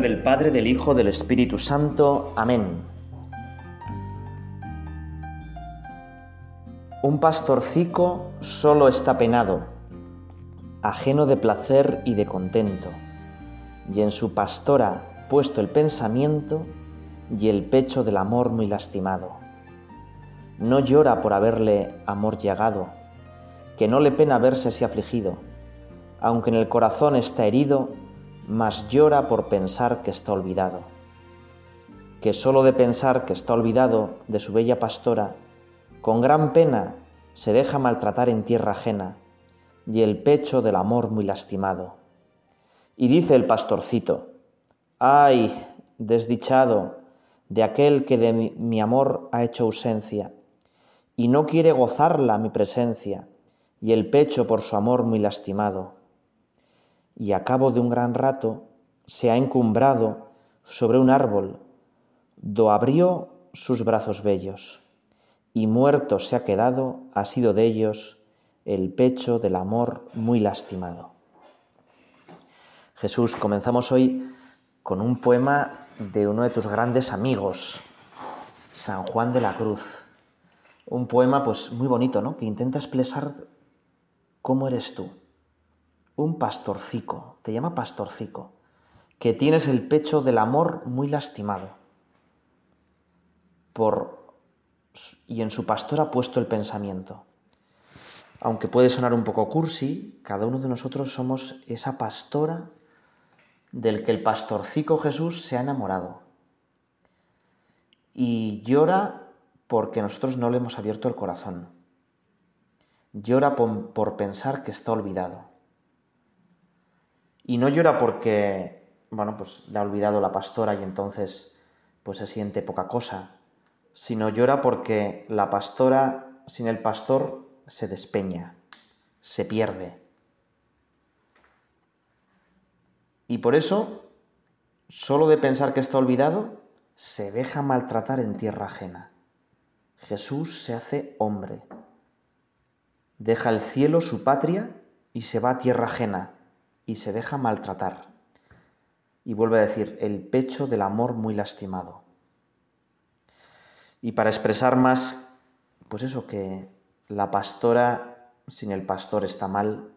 del Padre, del Hijo, del Espíritu Santo. Amén. Un pastorcico solo está penado, ajeno de placer y de contento, y en su pastora puesto el pensamiento y el pecho del amor muy lastimado. No llora por haberle amor llegado, que no le pena verse así afligido, aunque en el corazón está herido mas llora por pensar que está olvidado, que sólo de pensar que está olvidado de su bella pastora, con gran pena se deja maltratar en tierra ajena y el pecho del amor muy lastimado. Y dice el pastorcito, ay, desdichado de aquel que de mi amor ha hecho ausencia, y no quiere gozarla mi presencia, y el pecho por su amor muy lastimado y a cabo de un gran rato se ha encumbrado sobre un árbol, do abrió sus brazos bellos, y muerto se ha quedado, ha sido de ellos el pecho del amor muy lastimado. Jesús, comenzamos hoy con un poema de uno de tus grandes amigos, San Juan de la Cruz. Un poema pues muy bonito, ¿no? Que intenta expresar cómo eres tú, un pastorcico, te llama pastorcico, que tienes el pecho del amor muy lastimado. Por, y en su pastor ha puesto el pensamiento. Aunque puede sonar un poco cursi, cada uno de nosotros somos esa pastora del que el pastorcico Jesús se ha enamorado. Y llora porque nosotros no le hemos abierto el corazón. Llora por pensar que está olvidado. Y no llora porque, bueno, pues le ha olvidado la pastora y entonces pues se siente poca cosa, sino llora porque la pastora sin el pastor se despeña, se pierde. Y por eso, solo de pensar que está olvidado, se deja maltratar en tierra ajena. Jesús se hace hombre. Deja el cielo, su patria, y se va a tierra ajena, y se deja maltratar. Y vuelve a decir, el pecho del amor muy lastimado. Y para expresar más, pues eso, que la pastora sin el pastor está mal,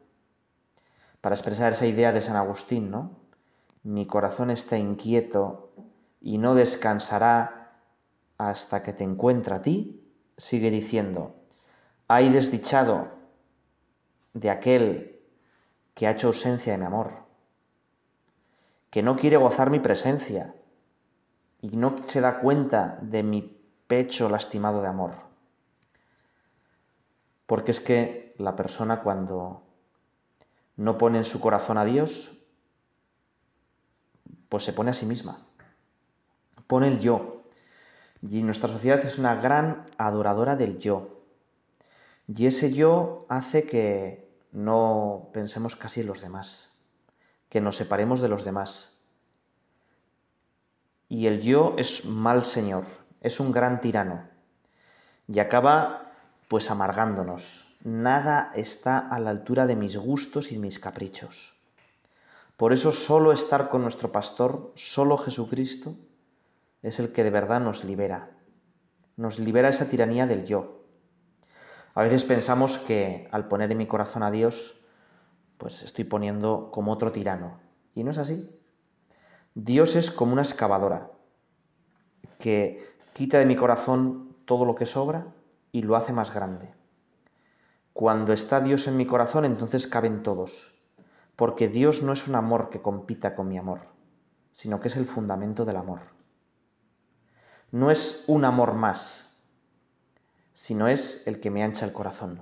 para expresar esa idea de San Agustín, ¿no? Mi corazón está inquieto y no descansará hasta que te encuentre a ti, sigue diciendo, hay desdichado de aquel que ha hecho ausencia de mi amor, que no quiere gozar mi presencia y no se da cuenta de mi pecho lastimado de amor. Porque es que la persona cuando no pone en su corazón a Dios, pues se pone a sí misma. Pone el yo. Y nuestra sociedad es una gran adoradora del yo. Y ese yo hace que no pensemos casi en los demás, que nos separemos de los demás. Y el yo es mal señor, es un gran tirano y acaba pues amargándonos. Nada está a la altura de mis gustos y mis caprichos. Por eso solo estar con nuestro pastor, solo Jesucristo, es el que de verdad nos libera. Nos libera esa tiranía del yo, a veces pensamos que al poner en mi corazón a Dios, pues estoy poniendo como otro tirano. Y no es así. Dios es como una excavadora que quita de mi corazón todo lo que sobra y lo hace más grande. Cuando está Dios en mi corazón, entonces caben todos, porque Dios no es un amor que compita con mi amor, sino que es el fundamento del amor. No es un amor más, sino es el que me ancha el corazón.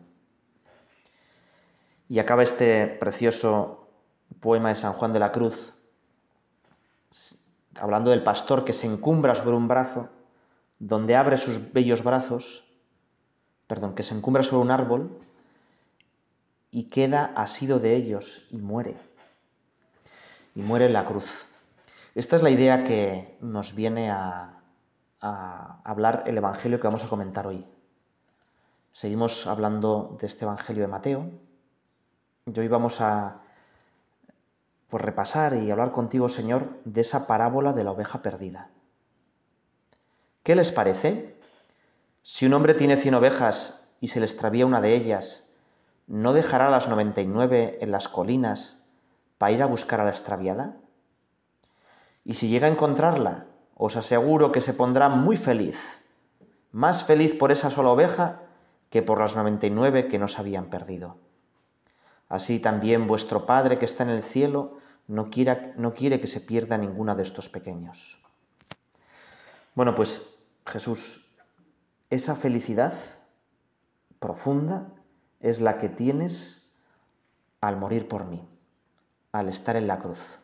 Y acaba este precioso poema de San Juan de la Cruz, hablando del pastor que se encumbra sobre un brazo, donde abre sus bellos brazos, perdón, que se encumbra sobre un árbol y queda asido de ellos y muere. Y muere en la cruz. Esta es la idea que nos viene a, a hablar el Evangelio que vamos a comentar hoy. Seguimos hablando de este Evangelio de Mateo y hoy vamos a pues repasar y hablar contigo, Señor, de esa parábola de la oveja perdida. ¿Qué les parece? Si un hombre tiene cien ovejas y se le extravía una de ellas, ¿no dejará las noventa y nueve en las colinas para ir a buscar a la extraviada? Y si llega a encontrarla, os aseguro que se pondrá muy feliz, más feliz por esa sola oveja que por las noventa y nueve que no se habían perdido. Así también vuestro Padre que está en el cielo no quiere, no quiere que se pierda ninguna de estos pequeños. Bueno, pues Jesús, esa felicidad profunda es la que tienes al morir por mí, al estar en la cruz.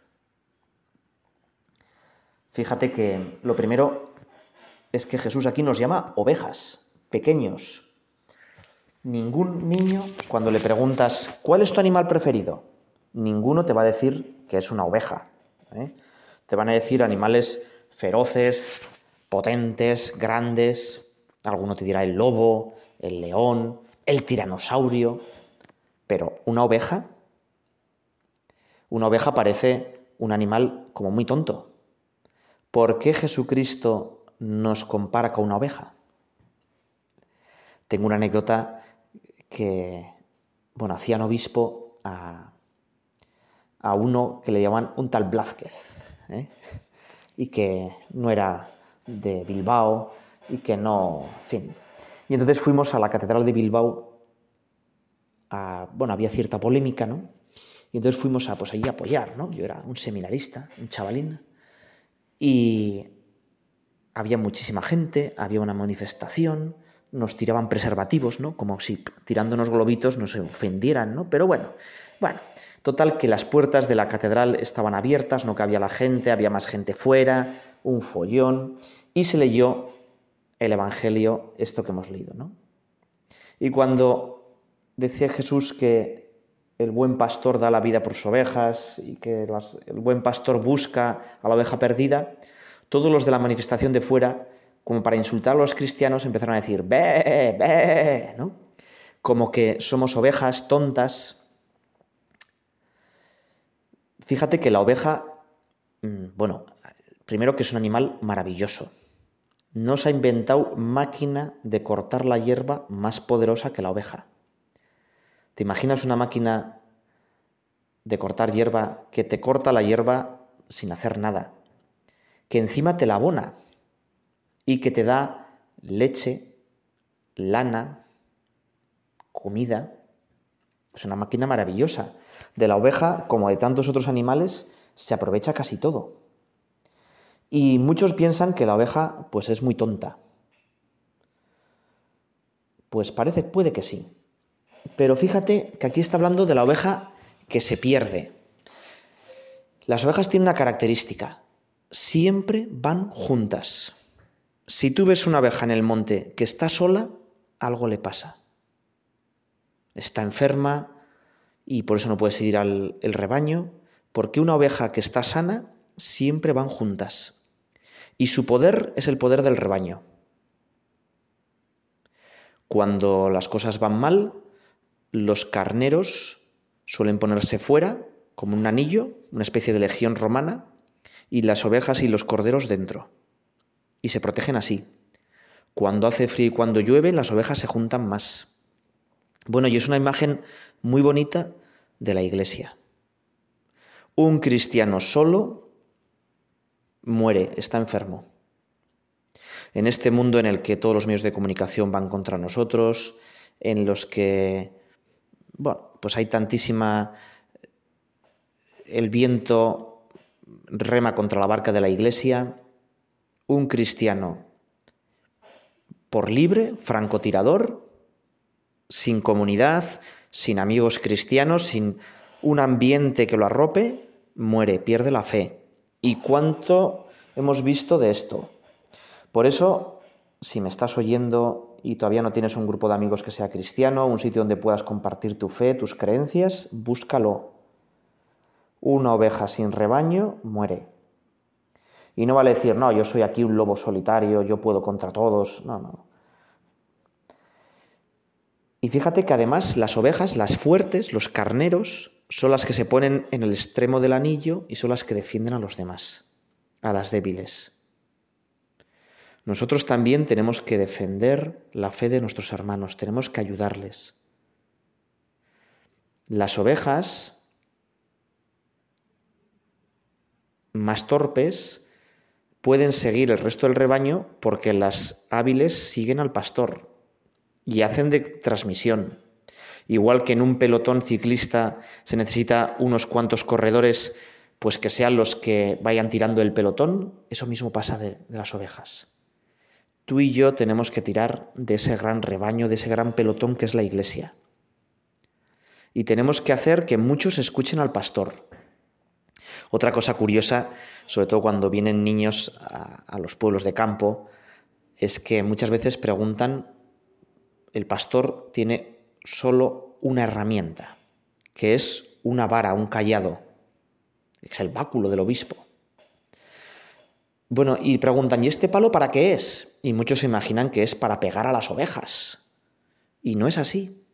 Fíjate que lo primero es que Jesús aquí nos llama ovejas, pequeños, Ningún niño, cuando le preguntas, ¿cuál es tu animal preferido? Ninguno te va a decir que es una oveja. ¿eh? Te van a decir animales feroces, potentes, grandes. Alguno te dirá el lobo, el león, el tiranosaurio. Pero una oveja, una oveja parece un animal como muy tonto. ¿Por qué Jesucristo nos compara con una oveja? Tengo una anécdota que, bueno, hacían obispo a, uno que le llamaban un tal Blázquez, ¿eh? y que no era de Bilbao, y que no, en fin. Y entonces fuimos a la Catedral de Bilbao, a, bueno, había cierta polémica, ¿no? Y entonces fuimos a, pues allí a apoyar, ¿no? Yo era un seminarista, un chavalín, y había muchísima gente, había una manifestación, nos tiraban preservativos, ¿no? Como si tirándonos globitos nos ofendieran, ¿no? Pero bueno, bueno, total que las puertas de la catedral estaban abiertas, no cabía la gente, había más gente fuera, un follón, y se leyó el Evangelio, esto que hemos leído, ¿no? Y cuando decía Jesús que el buen pastor da la vida por sus ovejas y que el buen pastor busca a la oveja perdida, todos los de la manifestación de fuera como para insultar a los cristianos, empezaron a decir, ve, ve, ¿no? Como que somos ovejas tontas. Fíjate que la oveja, mm, bueno, primero que es un animal maravilloso. No se ha inventado máquina de cortar la hierba más poderosa que la oveja. ¿Te imaginas una máquina de cortar hierba que te corta la hierba sin hacer nada? Que encima te la abona y que te da leche, lana, comida. Es una máquina maravillosa. De la oveja, como de tantos otros animales, se aprovecha casi todo. Y muchos piensan que la oveja pues es muy tonta. Pues parece, puede que sí. Pero fíjate que aquí está hablando de la oveja que se pierde. Las ovejas tienen una característica. Siempre van juntas. Si tú ves una abeja en el monte que está sola, algo le pasa. Está enferma y por eso no puede seguir al rebaño, porque una oveja que está sana siempre van juntas. Y su poder es el poder del rebaño. Cuando las cosas van mal, los carneros suelen ponerse fuera, como un anillo, una especie de legión romana, y las ovejas y los corderos dentro y se protegen así. Cuando hace frío y cuando llueve, las ovejas se juntan más. Bueno, y es una imagen muy bonita de la iglesia. Un cristiano solo muere, está enfermo. En este mundo en el que todos los medios de comunicación van contra nosotros, en los que, bueno, pues hay tantísima... El viento rema contra la barca de la iglesia, un cristiano por libre, francotirador, sin comunidad, sin amigos cristianos, sin un ambiente que lo arrope, muere, pierde la fe. ¿Y cuánto hemos visto de esto? Por eso, si me estás oyendo y todavía no tienes un grupo de amigos que sea cristiano, un sitio donde puedas compartir tu fe, tus creencias, búscalo. Una oveja sin rebaño muere. Y no vale decir, no, yo soy aquí un lobo solitario, yo puedo contra todos. No, no. Y fíjate que además las ovejas, las fuertes, los carneros, son las que se ponen en el extremo del anillo y son las que defienden a los demás, a las débiles. Nosotros también tenemos que defender la fe de nuestros hermanos, tenemos que ayudarles. Las ovejas más torpes pueden seguir el resto del rebaño porque las hábiles siguen al pastor y hacen de transmisión. Igual que en un pelotón ciclista se necesita unos cuantos corredores, pues que sean los que vayan tirando el pelotón, eso mismo pasa de, de las ovejas. Tú y yo tenemos que tirar de ese gran rebaño, de ese gran pelotón que es la iglesia. Y tenemos que hacer que muchos escuchen al pastor. Otra cosa curiosa, sobre todo cuando vienen niños a, los pueblos de campo, es que muchas veces preguntan, el pastor tiene solo una herramienta, que es una vara, un callado. Es el báculo del obispo. Bueno, y preguntan, ¿y este palo para qué es? Y muchos se imaginan que es para pegar a las ovejas. Y no es así.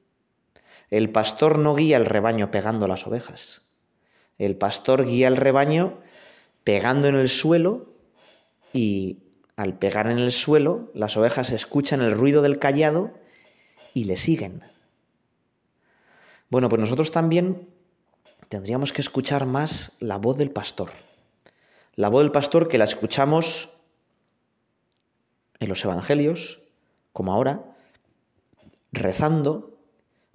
El pastor no guía el rebaño pegando las ovejas. El pastor guía el rebaño pegando en el suelo y al pegar en el suelo las ovejas escuchan el ruido del callado y le siguen. Bueno, pues nosotros también tendríamos que escuchar más la voz del pastor. La voz del pastor que la escuchamos en los evangelios, como ahora, rezando,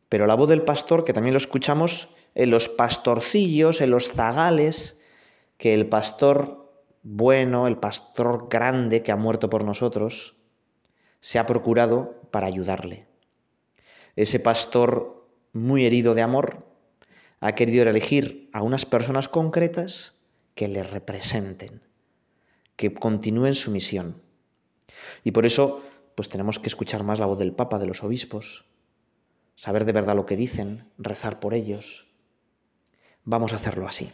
pero la voz del pastor que también lo escuchamos en los pastorcillos, en los zagales, que el pastor bueno, el pastor grande que ha muerto por nosotros, se ha procurado para ayudarle. Ese pastor muy herido de amor ha querido elegir a unas personas concretas que le representen, que continúen su misión. Y por eso, pues tenemos que escuchar más la voz del Papa, de los obispos, saber de verdad lo que dicen, rezar por ellos. Vamos a hacerlo así.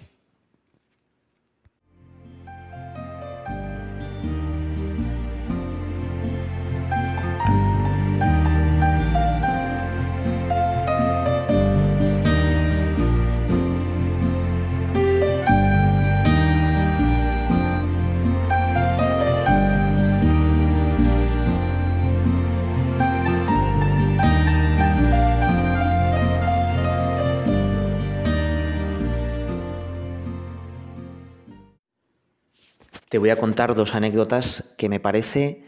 Te voy a contar dos anécdotas que me parece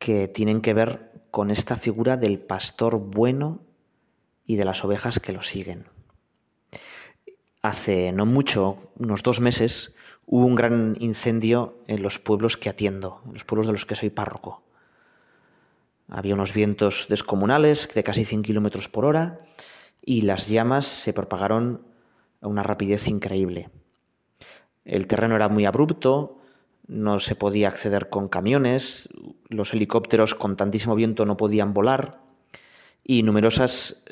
que tienen que ver con esta figura del pastor bueno y de las ovejas que lo siguen. Hace no mucho, unos dos meses, hubo un gran incendio en los pueblos que atiendo, en los pueblos de los que soy párroco. Había unos vientos descomunales de casi 100 kilómetros por hora y las llamas se propagaron a una rapidez increíble. El terreno era muy abrupto, no se podía acceder con camiones, los helicópteros con tantísimo viento no podían volar y numerosas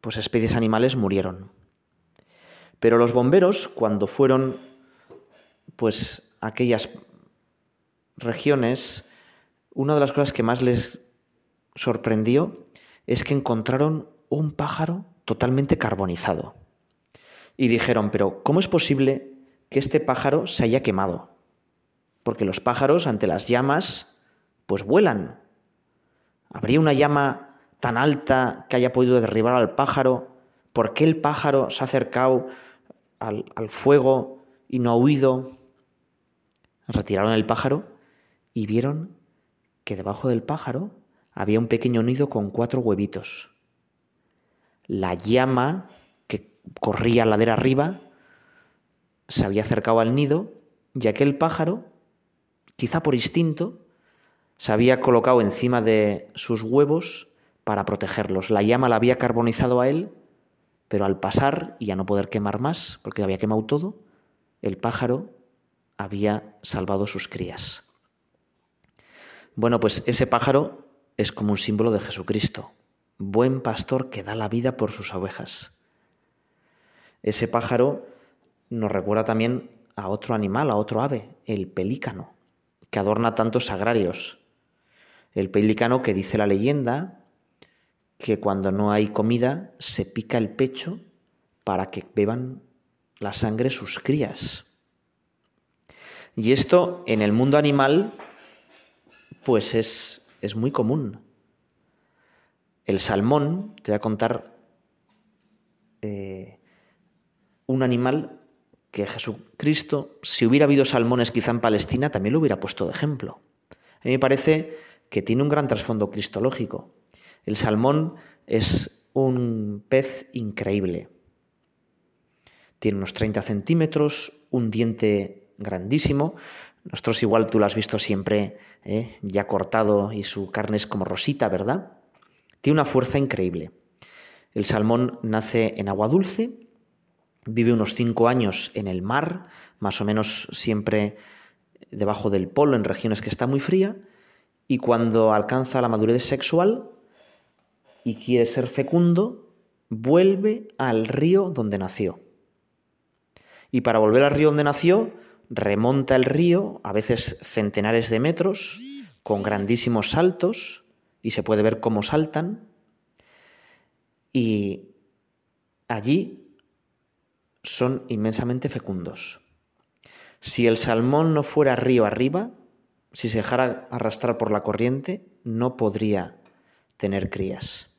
pues, especies animales murieron. Pero los bomberos, cuando fueron pues, a aquellas regiones, una de las cosas que más les sorprendió es que encontraron un pájaro totalmente carbonizado. Y dijeron, pero ¿cómo es posible que este pájaro se haya quemado? Porque los pájaros ante las llamas pues vuelan. ¿Habría una llama tan alta que haya podido derribar al pájaro? ¿Por qué el pájaro se ha acercado al, fuego y no ha huido? Retiraron el pájaro y vieron que debajo del pájaro había un pequeño nido con cuatro huevitos. La llama que corría ladera arriba se había acercado al nido y aquel pájaro quizá por instinto, se había colocado encima de sus huevos para protegerlos. La llama la había carbonizado a él, pero al pasar y a no poder quemar más, porque había quemado todo, el pájaro había salvado sus crías. Bueno, pues ese pájaro es como un símbolo de Jesucristo, buen pastor que da la vida por sus ovejas. Ese pájaro nos recuerda también a otro animal, a otro ave, el pelícano que adorna tantos agrarios. El pelícano que dice la leyenda que cuando no hay comida se pica el pecho para que beban la sangre sus crías. Y esto en el mundo animal, pues es, es muy común. El salmón, te voy a contar eh, un animal que Jesucristo, si hubiera habido salmones quizá en Palestina, también lo hubiera puesto de ejemplo. A mí me parece que tiene un gran trasfondo cristológico. El salmón es un pez increíble. Tiene unos 30 centímetros, un diente grandísimo. Nosotros igual tú lo has visto siempre ¿eh? ya cortado y su carne es como rosita, ¿verdad? Tiene una fuerza increíble. El salmón nace en agua dulce, vive unos 5 años en el mar, más o menos siempre debajo del polo en regiones que está muy fría, y cuando alcanza la madurez sexual y quiere ser fecundo, vuelve al río donde nació. Y para volver al río donde nació, remonta el río, a veces centenares de metros, con grandísimos saltos, y se puede ver cómo saltan, y allí son inmensamente fecundos. Si el salmón no fuera río arriba, si se dejara arrastrar por la corriente, no podría tener crías.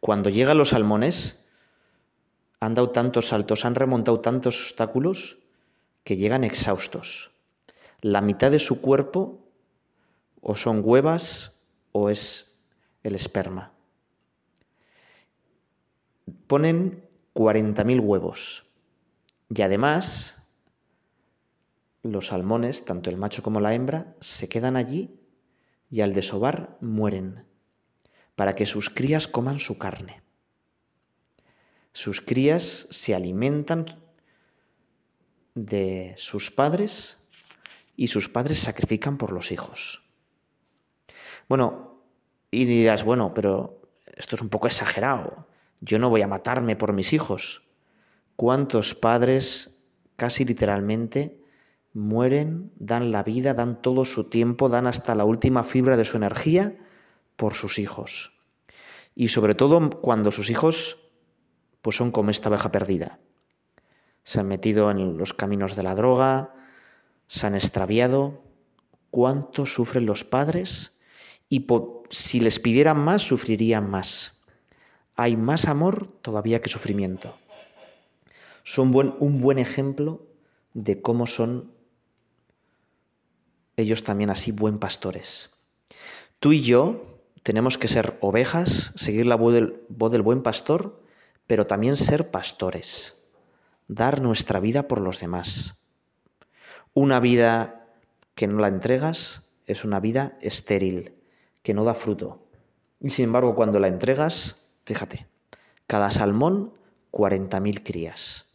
Cuando llegan los salmones, han dado tantos saltos, han remontado tantos obstáculos que llegan exhaustos. La mitad de su cuerpo o son huevas o es el esperma. Ponen 40.000 huevos y además los salmones, tanto el macho como la hembra, se quedan allí y al desovar mueren para que sus crías coman su carne. Sus crías se alimentan de sus padres y sus padres sacrifican por los hijos. Bueno, y dirás, bueno, pero esto es un poco exagerado. Yo no voy a matarme por mis hijos. ¿Cuántos padres casi literalmente mueren, dan la vida, dan todo su tiempo, dan hasta la última fibra de su energía por sus hijos? Y sobre todo cuando sus hijos pues son como esta abeja perdida. Se han metido en los caminos de la droga, se han extraviado. ¿Cuánto sufren los padres? Y si les pidieran más, sufrirían más. Hay más amor todavía que sufrimiento. Son un buen ejemplo de cómo son ellos también así buen pastores. Tú y yo tenemos que ser ovejas, seguir la voz del, buen pastor pero también ser pastores, dar nuestra vida por los demás. Una vida que no la entregas es una vida estéril, que no da fruto. Y sin embargo, cuando la entregas, fíjate, cada salmón 40.000 crías.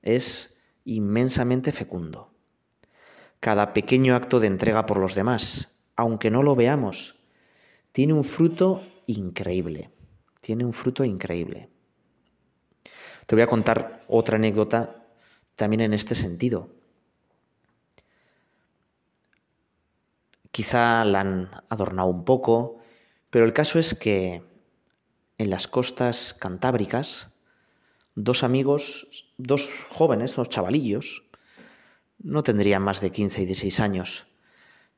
Es inmensamente fecundo. Cada pequeño acto de entrega por los demás, aunque no lo veamos, tiene un fruto increíble. Tiene un fruto increíble. Te voy a contar otra anécdota también en este sentido. Quizá la han adornado un poco, pero el caso es que en las costas cantábricas, dos amigos, dos jóvenes, dos chavalillos, no tendrían más de 15 y 16 años,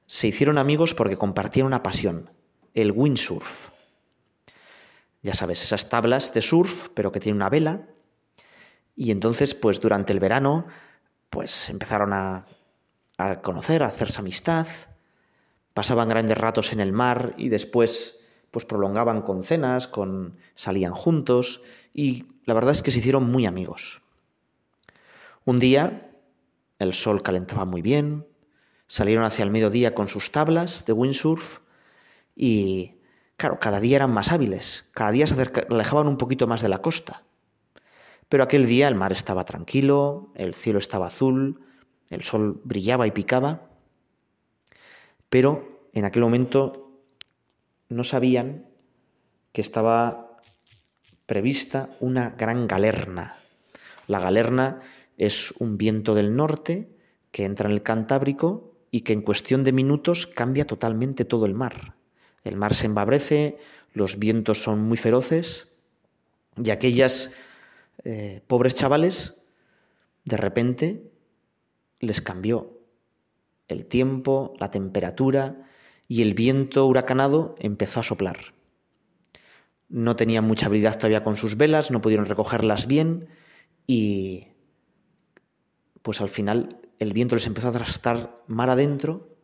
se hicieron amigos porque compartían una pasión, el windsurf. Ya sabes, esas tablas de surf, pero que tienen una vela, y entonces, pues durante el verano, pues empezaron a, a conocer, a hacerse amistad, pasaban grandes ratos en el mar y después pues prolongaban con cenas, con salían juntos y la verdad es que se hicieron muy amigos. Un día el sol calentaba muy bien, salieron hacia el mediodía con sus tablas de windsurf y claro, cada día eran más hábiles, cada día se alejaban un poquito más de la costa. Pero aquel día el mar estaba tranquilo, el cielo estaba azul, el sol brillaba y picaba, pero en aquel momento no sabían que estaba prevista una gran galerna. La galerna es un viento del norte que entra en el Cantábrico y que en cuestión de minutos cambia totalmente todo el mar. El mar se embabrece, los vientos son muy feroces y aquellas eh, pobres chavales, de repente les cambió el tiempo, la temperatura y el viento huracanado empezó a soplar. No tenían mucha habilidad todavía con sus velas, no pudieron recogerlas bien y pues al final el viento les empezó a arrastrar mar adentro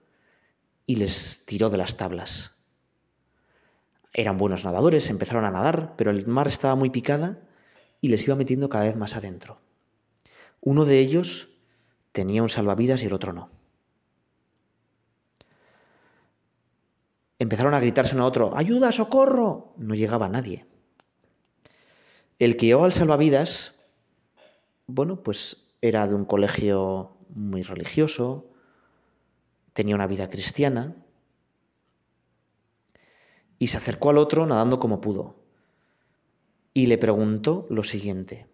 y les tiró de las tablas. Eran buenos nadadores, empezaron a nadar, pero el mar estaba muy picada y les iba metiendo cada vez más adentro. Uno de ellos tenía un salvavidas y el otro no. Empezaron a gritarse uno a otro, ¡Ayuda, socorro! No llegaba nadie. El que llevaba el salvavidas, bueno, pues era de un colegio muy religioso, tenía una vida cristiana, y se acercó al otro nadando como pudo, y le preguntó lo siguiente,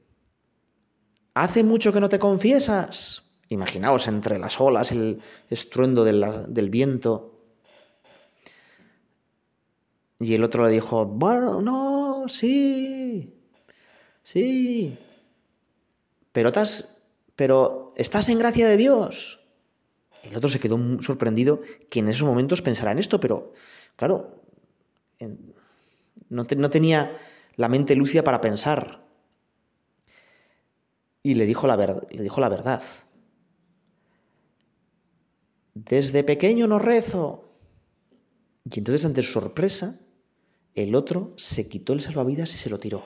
¿Hace mucho que no te confiesas? Imaginaos entre las olas, el estruendo del, viento. Y el otro le dijo, bueno, no, sí, sí. Pero, estás, pero estás en gracia de Dios. El otro se quedó sorprendido que en esos momentos pensara en esto, pero claro, no, no tenía la mente lúcida para pensar. Y le dijo la, le dijo la verdad. Desde pequeño no rezo. Y entonces, ante su sorpresa, el otro se quitó el salvavidas y se lo tiró.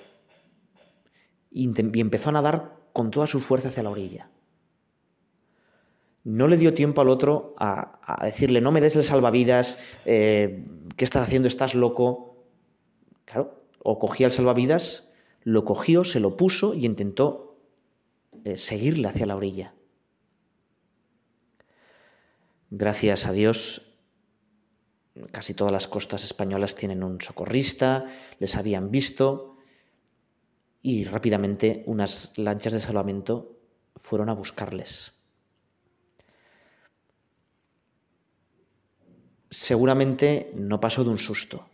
Y empezó a nadar con toda su fuerza hacia la orilla. No le dio tiempo al otro a, decirle, no me des el salvavidas, eh, ¿qué estás haciendo? ¿Estás loco? Claro, o cogía el salvavidas, lo cogió, se lo puso y intentó eh, seguirle hacia la orilla. Gracias a Dios, casi todas las costas españolas tienen un socorrista, les habían visto y rápidamente unas lanchas de salvamento fueron a buscarles. Seguramente no pasó de un susto.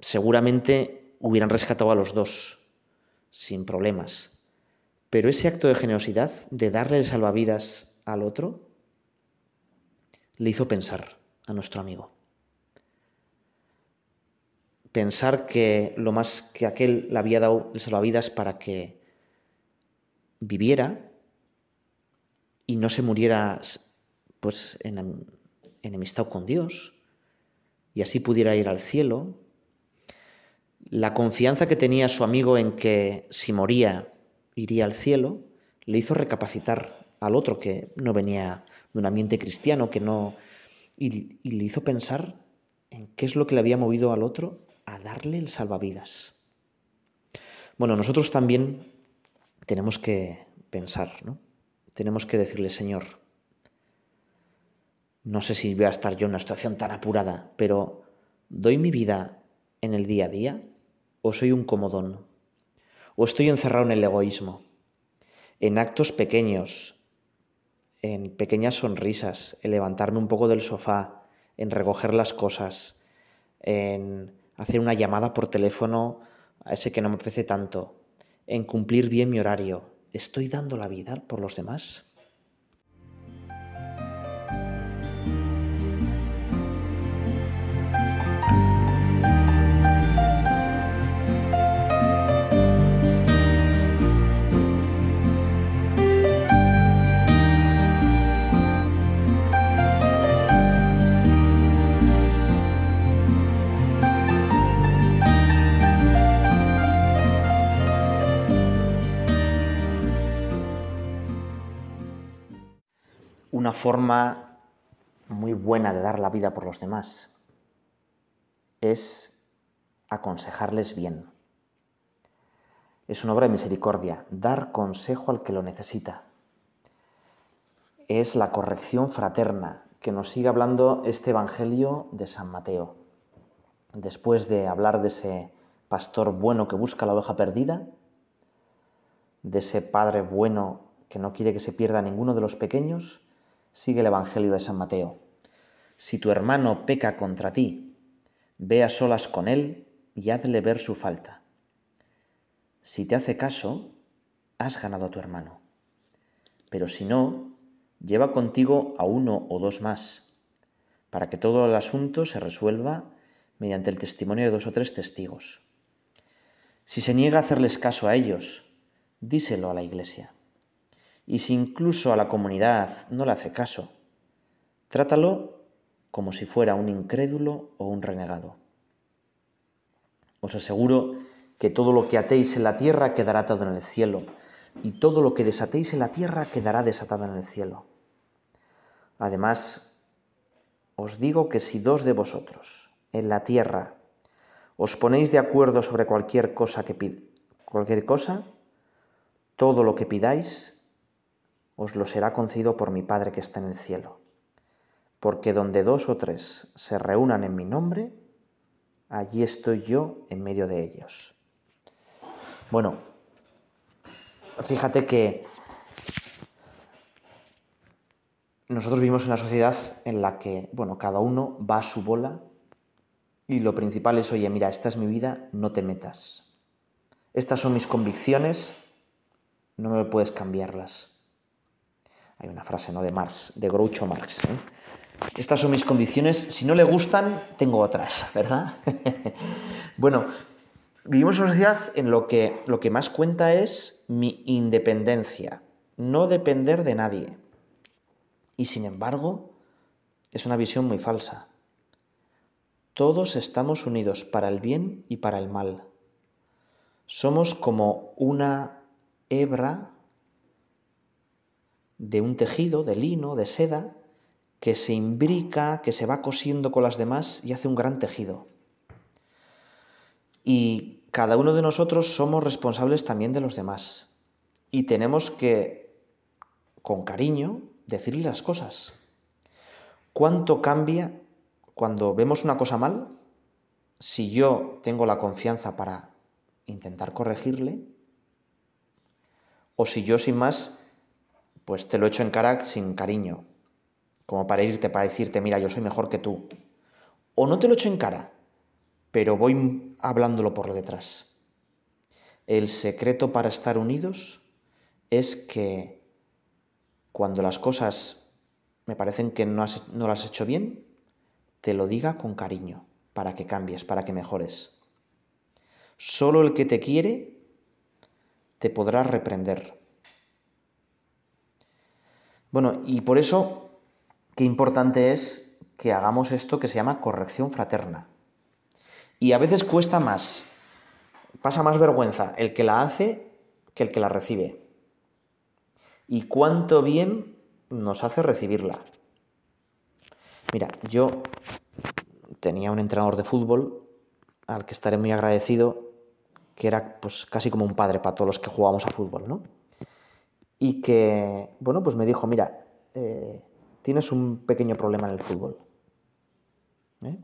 Seguramente hubieran rescatado a los dos sin problemas. Pero ese acto de generosidad, de darle el salvavidas al otro, le hizo pensar a nuestro amigo. Pensar que lo más que aquel le había dado el salvavidas para que viviera y no se muriera pues en enemistad con Dios y así pudiera ir al cielo. La confianza que tenía su amigo en que si moría iría al cielo le hizo recapacitar al otro que no venía de un ambiente cristiano que no... Y, le hizo pensar en qué es lo que le había movido al otro a darle el salvavidas. Bueno, nosotros también tenemos que pensar, ¿no? Tenemos que decirle, Señor, no sé si voy a estar yo en una situación tan apurada, pero ¿doy mi vida en el día a día? ¿O soy un comodón? ¿O estoy encerrado en el egoísmo? En actos pequeños, en pequeñas sonrisas, en levantarme un poco del sofá, en recoger las cosas, en hacer una llamada por teléfono a ese que no me apetece tanto, en cumplir bien mi horario. ¿Estoy dando la vida por los demás? Una forma muy buena de dar la vida por los demás es aconsejarles bien. Es una obra de misericordia, dar consejo al que lo necesita. Es la corrección fraterna que nos sigue hablando este Evangelio de San Mateo. Después de hablar de ese pastor bueno que busca la oveja perdida, de ese padre bueno que no quiere que se pierda ninguno de los pequeños, sigue el Evangelio de San Mateo. Si tu hermano peca contra ti, ve a solas con él y hazle ver su falta. Si te hace caso, has ganado a tu hermano. Pero si no, lleva contigo a uno o dos más, para que todo el asunto se resuelva mediante el testimonio de dos o tres testigos. Si se niega a hacerles caso a ellos, díselo a la iglesia. Y si incluso a la comunidad no le hace caso, trátalo como si fuera un incrédulo o un renegado. Os aseguro que todo lo que atéis en la tierra quedará atado en el cielo, y todo lo que desatéis en la tierra quedará desatado en el cielo. Además, os digo que si dos de vosotros en la tierra os ponéis de acuerdo sobre cualquier cosa que cualquier cosa, todo lo que pidáis os lo será concedido por mi Padre que está en el cielo. Porque donde dos o tres se reúnan en mi nombre, allí estoy yo en medio de ellos. Bueno, fíjate que nosotros vivimos en una sociedad en la que, bueno, cada uno va a su bola y lo principal es, oye, mira, esta es mi vida, no te metas. Estas son mis convicciones, no me puedes cambiarlas. Hay una frase, ¿no? De Marx, de Groucho Marx. ¿eh? Estas son mis convicciones, si no le gustan, tengo otras, ¿verdad? bueno, vivimos en una sociedad en lo que lo que más cuenta es mi independencia, no depender de nadie. Y sin embargo, es una visión muy falsa. Todos estamos unidos para el bien y para el mal. Somos como una hebra de un tejido, de lino, de seda, que se imbrica, que se va cosiendo con las demás y hace un gran tejido. Y cada uno de nosotros somos responsables también de los demás. Y tenemos que, con cariño, decirle las cosas. ¿Cuánto cambia cuando vemos una cosa mal? Si yo tengo la confianza para intentar corregirle, o si yo sin más, pues te lo echo en cara sin cariño, como para irte, para decirte, mira, yo soy mejor que tú. O no te lo echo en cara, pero voy hablándolo por detrás. El secreto para estar unidos es que cuando las cosas me parecen que no, no las has hecho bien, te lo diga con cariño, para que cambies, para que mejores. Solo el que te quiere te podrá reprender. Bueno, y por eso qué importante es que hagamos esto que se llama corrección fraterna. Y a veces cuesta más, pasa más vergüenza el que la hace que el que la recibe. Y cuánto bien nos hace recibirla. Mira, yo tenía un entrenador de fútbol al que estaré muy agradecido, que era pues casi como un padre para todos los que jugábamos a fútbol, ¿no? Y que, bueno, pues me dijo, mira, eh, tienes un pequeño problema en el fútbol. ¿eh?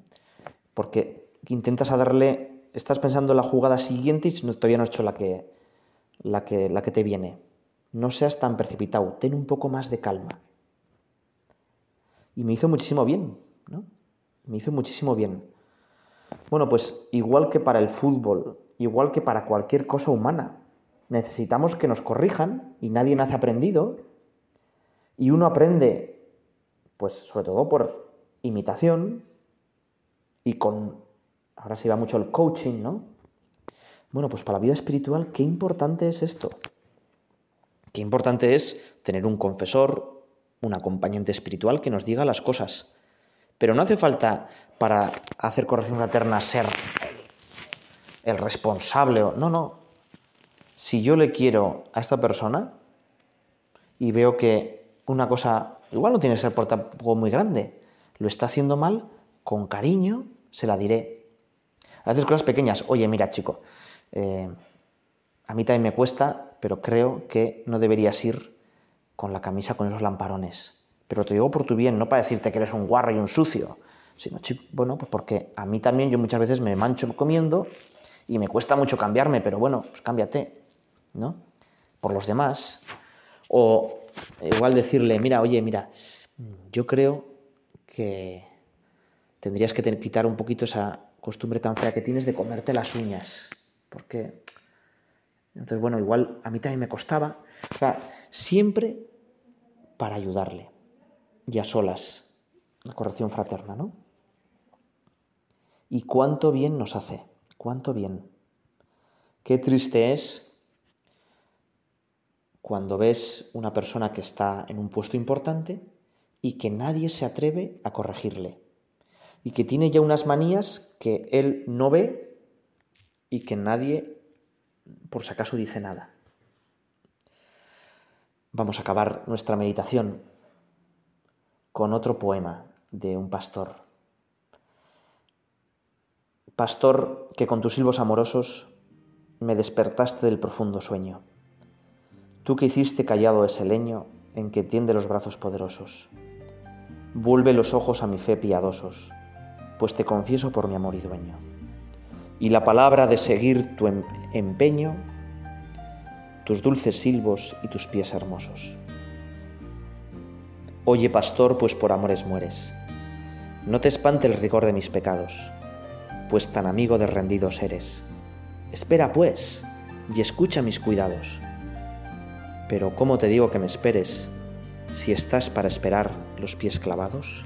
Porque intentas darle, estás pensando en la jugada siguiente y todavía no has hecho la que, la, que, la que te viene. No seas tan precipitado, ten un poco más de calma. Y me hizo muchísimo bien, ¿no? Me hizo muchísimo bien. Bueno, pues igual que para el fútbol, igual que para cualquier cosa humana, necesitamos que nos corrijan y nadie nace aprendido. Y uno aprende pues sobre todo por imitación y con, ahora se va mucho el coaching, ¿no? Bueno, pues para la vida espiritual, qué importante es esto. Qué importante es tener un confesor, un acompañante espiritual que nos diga las cosas. Pero no hace falta para hacer corrección fraterna ser el responsable. No, no. Si yo le quiero a esta persona y veo que una cosa Igual no tiene que ser por tampoco muy grande. Lo está haciendo mal, con cariño, se la diré. A veces cosas pequeñas. Oye, mira, chico, eh, a mí también me cuesta, pero creo que no deberías ir con la camisa con esos lamparones. Pero te digo por tu bien, no para decirte que eres un guarro y un sucio, sino, chico, bueno, pues porque a mí también yo muchas veces me mancho comiendo y me cuesta mucho cambiarme, pero bueno, pues cámbiate, ¿no? Por los demás. O igual decirle, mira, oye, mira, yo creo que tendrías que quitar un poquito esa costumbre tan fea que tienes de comerte las uñas, porque Entonces, bueno, igual a mí también me costaba. O sea, siempre para ayudarle. Y a solas, la corrección fraterna, ¿no? Y cuánto bien nos hace, cuánto bien. Qué triste es cuando ves una persona que está en un puesto importante y que nadie se atreve a corregirle. Y que tiene ya unas manías que él no ve y que nadie, por si acaso, dice nada. Vamos a acabar nuestra meditación con otro poema de un pastor. Pastor que con tus silbos amorosos me despertaste del profundo sueño. Tú que hiciste callado ese leño en que tiende los brazos poderosos. Vuelve los ojos a mi fe piadosos, pues te confieso por mi amor y dueño. Y la palabra de seguir tu em-, empeño, tus dulces silbos y tus pies hermosos. Oye, pastor, pues por amores mueres. No te espante el rigor de mis pecados, pues tan amigo de rendidos eres. Espera, pues, y escucha mis cuidados. Pero ¿cómo te digo que me esperes si estás para esperar los pies clavados?